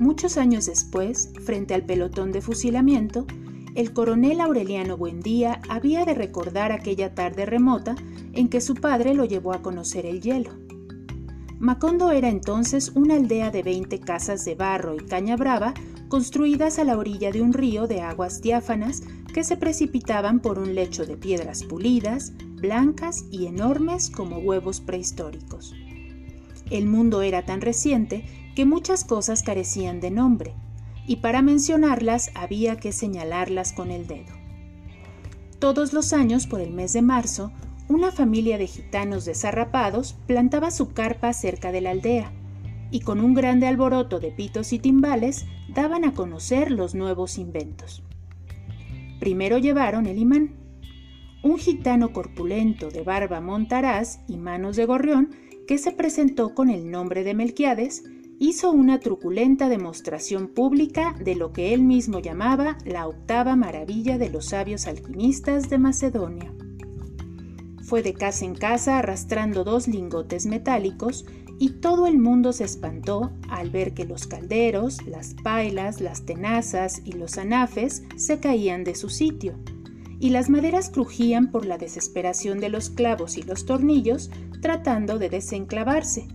Muchos años después, frente al pelotón de fusilamiento, el coronel Aureliano Buendía había de recordar aquella tarde remota en que su padre lo llevó a conocer el hielo. Macondo era entonces una aldea de 20 casas de barro y caña brava construidas a la orilla de un río de aguas diáfanas que se precipitaban por un lecho de piedras pulidas, blancas y enormes como huevos prehistóricos. El mundo era tan reciente que muchas cosas carecían de nombre, y para mencionarlas había que señalarlas con el dedo. Todos los años, por el mes de marzo, una familia de gitanos desarrapados plantaba su carpa cerca de la aldea, y con un grande alboroto de pitos y timbales daban a conocer los nuevos inventos. Primero llevaron el imán. Un gitano corpulento de barba montaraz y manos de gorrión que se presentó con el nombre de Melquiades hizo una truculenta demostración pública de lo que él mismo llamaba la octava maravilla de los sabios alquimistas de Macedonia. Fue de casa en casa arrastrando dos lingotes metálicos y todo el mundo se espantó al ver que los calderos, las pailas, las tenazas y los anafes se caían de su sitio, y las maderas crujían por la desesperación de los clavos y los tornillos tratando de desenclavarse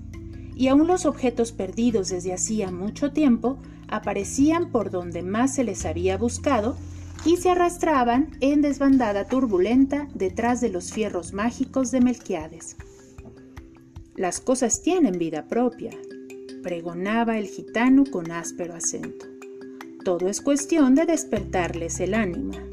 y aún los objetos perdidos desde hacía mucho tiempo aparecían por donde más se les había buscado y se arrastraban en desbandada turbulenta detrás de los fierros mágicos de Melquiades. Las cosas tienen vida propia, pregonaba el gitano con áspero acento. Todo es cuestión de despertarles el ánima.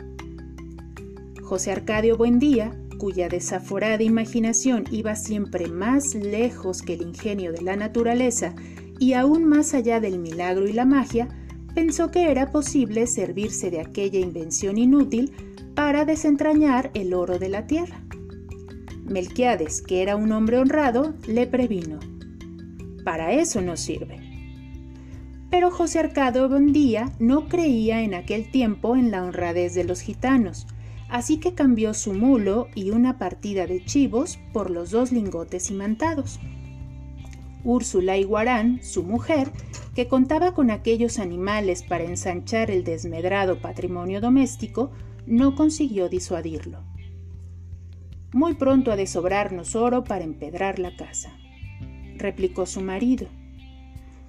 José Arcadio Buendía cuya desaforada imaginación iba siempre más lejos que el ingenio de la naturaleza y aún más allá del milagro y la magia, pensó que era posible servirse de aquella invención inútil para desentrañar el oro de la tierra. Melquiades, que era un hombre honrado, le previno. Para eso no sirve. Pero José Arcado Bondía no creía en aquel tiempo en la honradez de los gitanos, así que cambió su mulo y una partida de chivos por los dos lingotes imantados. Úrsula Iguarán, su mujer, que contaba con aquellos animales para ensanchar el desmedrado patrimonio doméstico, no consiguió disuadirlo. Muy pronto ha de sobrarnos oro para empedrar la casa, replicó su marido.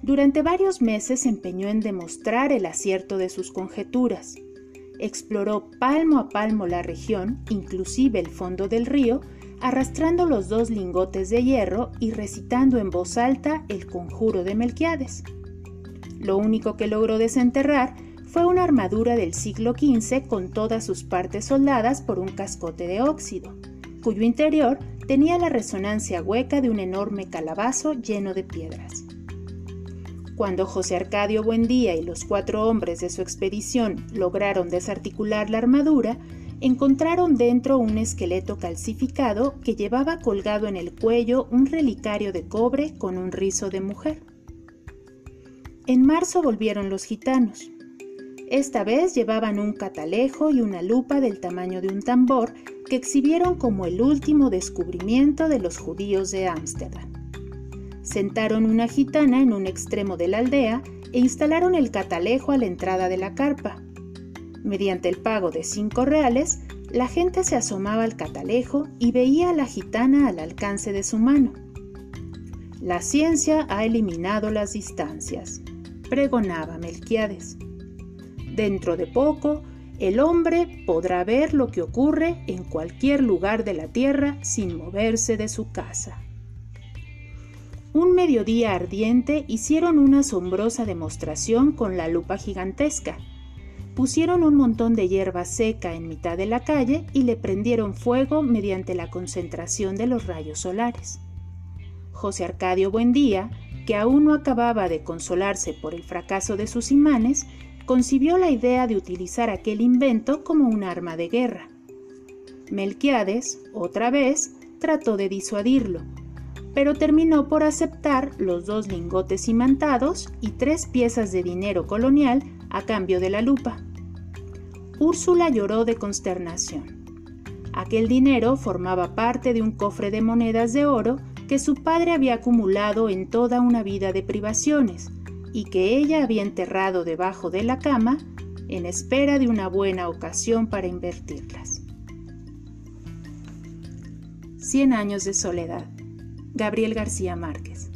Durante varios meses se empeñó en demostrar el acierto de sus conjeturas exploró palmo a palmo la región, inclusive el fondo del río, arrastrando los dos lingotes de hierro y recitando en voz alta el conjuro de Melquiades. Lo único que logró desenterrar fue una armadura del siglo XV con todas sus partes soldadas por un cascote de óxido, cuyo interior tenía la resonancia hueca de un enorme calabazo lleno de piedras. Cuando José Arcadio Buendía y los cuatro hombres de su expedición lograron desarticular la armadura, encontraron dentro un esqueleto calcificado que llevaba colgado en el cuello un relicario de cobre con un rizo de mujer. En marzo volvieron los gitanos. Esta vez llevaban un catalejo y una lupa del tamaño de un tambor que exhibieron como el último descubrimiento de los judíos de Ámsterdam. Sentaron una gitana en un extremo de la aldea e instalaron el catalejo a la entrada de la carpa. Mediante el pago de cinco reales, la gente se asomaba al catalejo y veía a la gitana al alcance de su mano. La ciencia ha eliminado las distancias, pregonaba Melquiades. Dentro de poco, el hombre podrá ver lo que ocurre en cualquier lugar de la Tierra sin moverse de su casa. Un mediodía ardiente hicieron una asombrosa demostración con la lupa gigantesca. Pusieron un montón de hierba seca en mitad de la calle y le prendieron fuego mediante la concentración de los rayos solares. José Arcadio Buendía, que aún no acababa de consolarse por el fracaso de sus imanes, concibió la idea de utilizar aquel invento como un arma de guerra. Melquiades, otra vez, trató de disuadirlo, pero terminó por aceptar los dos lingotes imantados y tres piezas de dinero colonial a cambio de la lupa. Úrsula lloró de consternación. Aquel dinero formaba parte de un cofre de monedas de oro que su padre había acumulado en toda una vida de privaciones, y que ella había enterrado debajo de la cama en espera de una buena ocasión para invertirlas. Cien años de soledad. Gabriel García Márquez.